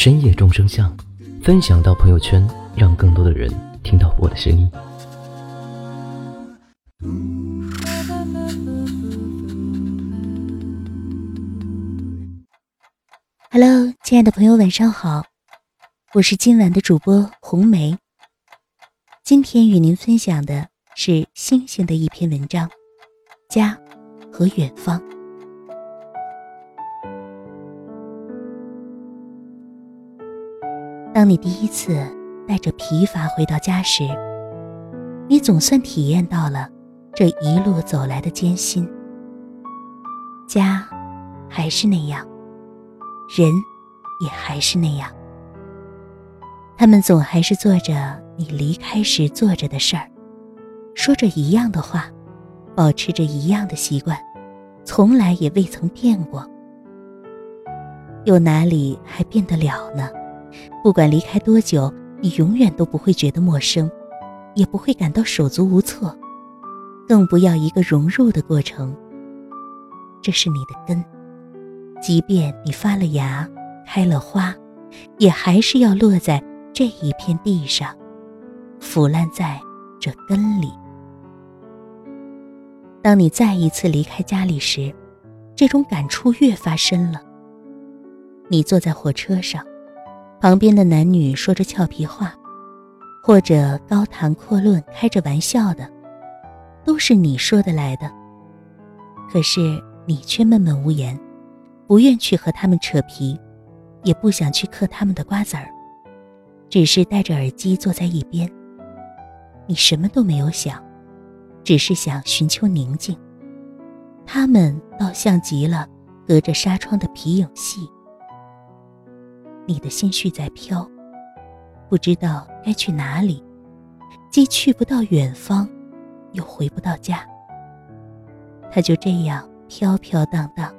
深夜众生相”，分享到朋友圈，让更多的人听到我的声音。Hello，亲爱的朋友，晚上好，我是今晚的主播红梅。今天与您分享的是星星的一篇文章，《家和远方》。当你第一次带着疲乏回到家时，你总算体验到了这一路走来的艰辛。家还是那样，人也还是那样，他们总还是做着你离开时做着的事儿，说着一样的话，保持着一样的习惯，从来也未曾变过。又哪里还变得了呢？不管离开多久，你永远都不会觉得陌生，也不会感到手足无措，更不要一个融入的过程。这是你的根，即便你发了芽，开了花，也还是要落在这一片地上，腐烂在这根里。当你再一次离开家里时，这种感触越发深了。你坐在火车上。旁边的男女说着俏皮话，或者高谈阔论、开着玩笑的，都是你说得来的。可是你却闷闷无言，不愿去和他们扯皮，也不想去嗑他们的瓜子儿，只是戴着耳机坐在一边。你什么都没有想，只是想寻求宁静。他们倒像极了隔着纱窗的皮影戏。你的心绪在飘，不知道该去哪里，既去不到远方，又回不到家。它就这样飘飘荡荡，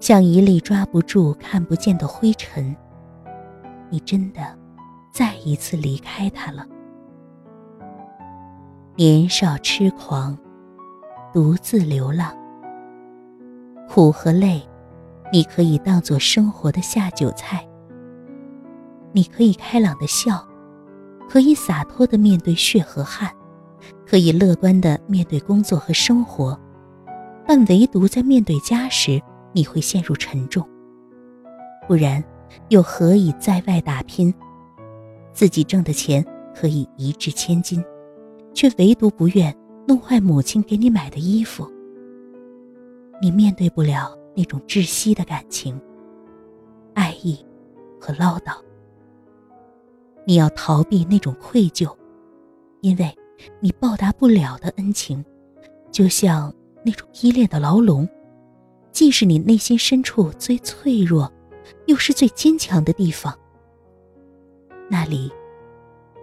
像一粒抓不住、看不见的灰尘。你真的再一次离开它了。年少痴狂，独自流浪，苦和累，你可以当做生活的下酒菜。你可以开朗的笑，可以洒脱的面对血和汗，可以乐观的面对工作和生活，但唯独在面对家时，你会陷入沉重。不然，又何以在外打拼？自己挣的钱可以一掷千金，却唯独不愿弄坏母亲给你买的衣服。你面对不了那种窒息的感情、爱意和唠叨。你要逃避那种愧疚，因为你报答不了的恩情，就像那种依恋的牢笼，既是你内心深处最脆弱，又是最坚强的地方。那里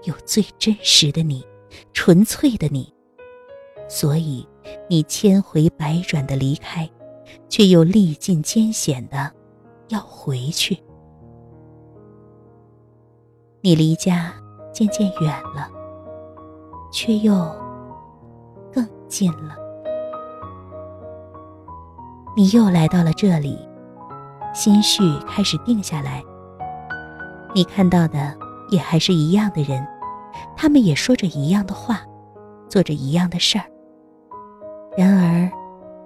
有最真实的你，纯粹的你，所以你千回百转的离开，却又历尽艰险的要回去。你离家渐渐远了，却又更近了。你又来到了这里，心绪开始定下来。你看到的也还是一样的人，他们也说着一样的话，做着一样的事儿。然而，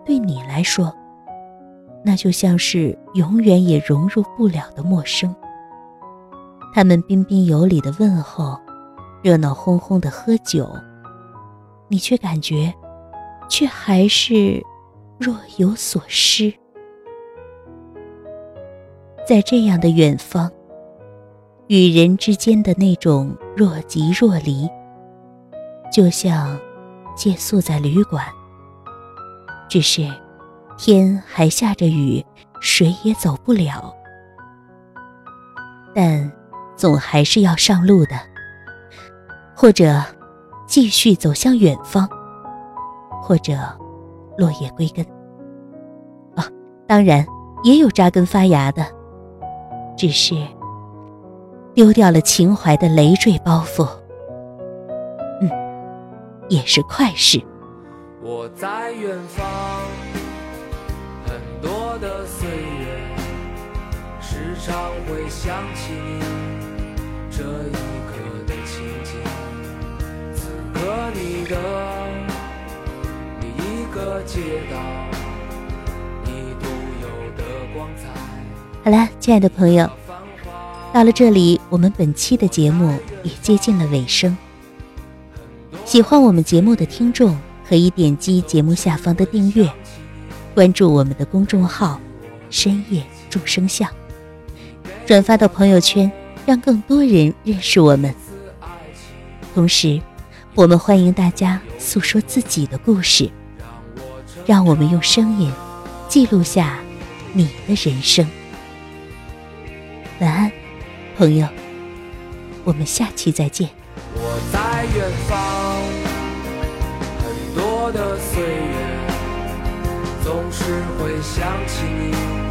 对你来说，那就像是永远也融入不了的陌生。他们彬彬有礼的问候，热闹哄哄的喝酒，你却感觉，却还是若有所失。在这样的远方，与人之间的那种若即若离，就像借宿在旅馆，只是天还下着雨，谁也走不了。但。总还是要上路的，或者继续走向远方，或者落叶归根。啊，当然也有扎根发芽的，只是丢掉了情怀的累赘包袱。嗯，也是快事。我在远方，很多的岁月，时常会想起这一刻的情景。此刻你的每一个街道，你独有的光彩。好了，亲爱的朋友，到了这里，我们本期的节目也接近了尾声。喜欢我们节目的听众。可以点击节目下方的订阅，关注我们的公众号“深夜众生相”，转发到朋友圈，让更多人认识我们。同时，我们欢迎大家诉说自己的故事，让我们用声音记录下你的人生。晚安，朋友，我们下期再见。我在远方。的岁月，总是会想起你。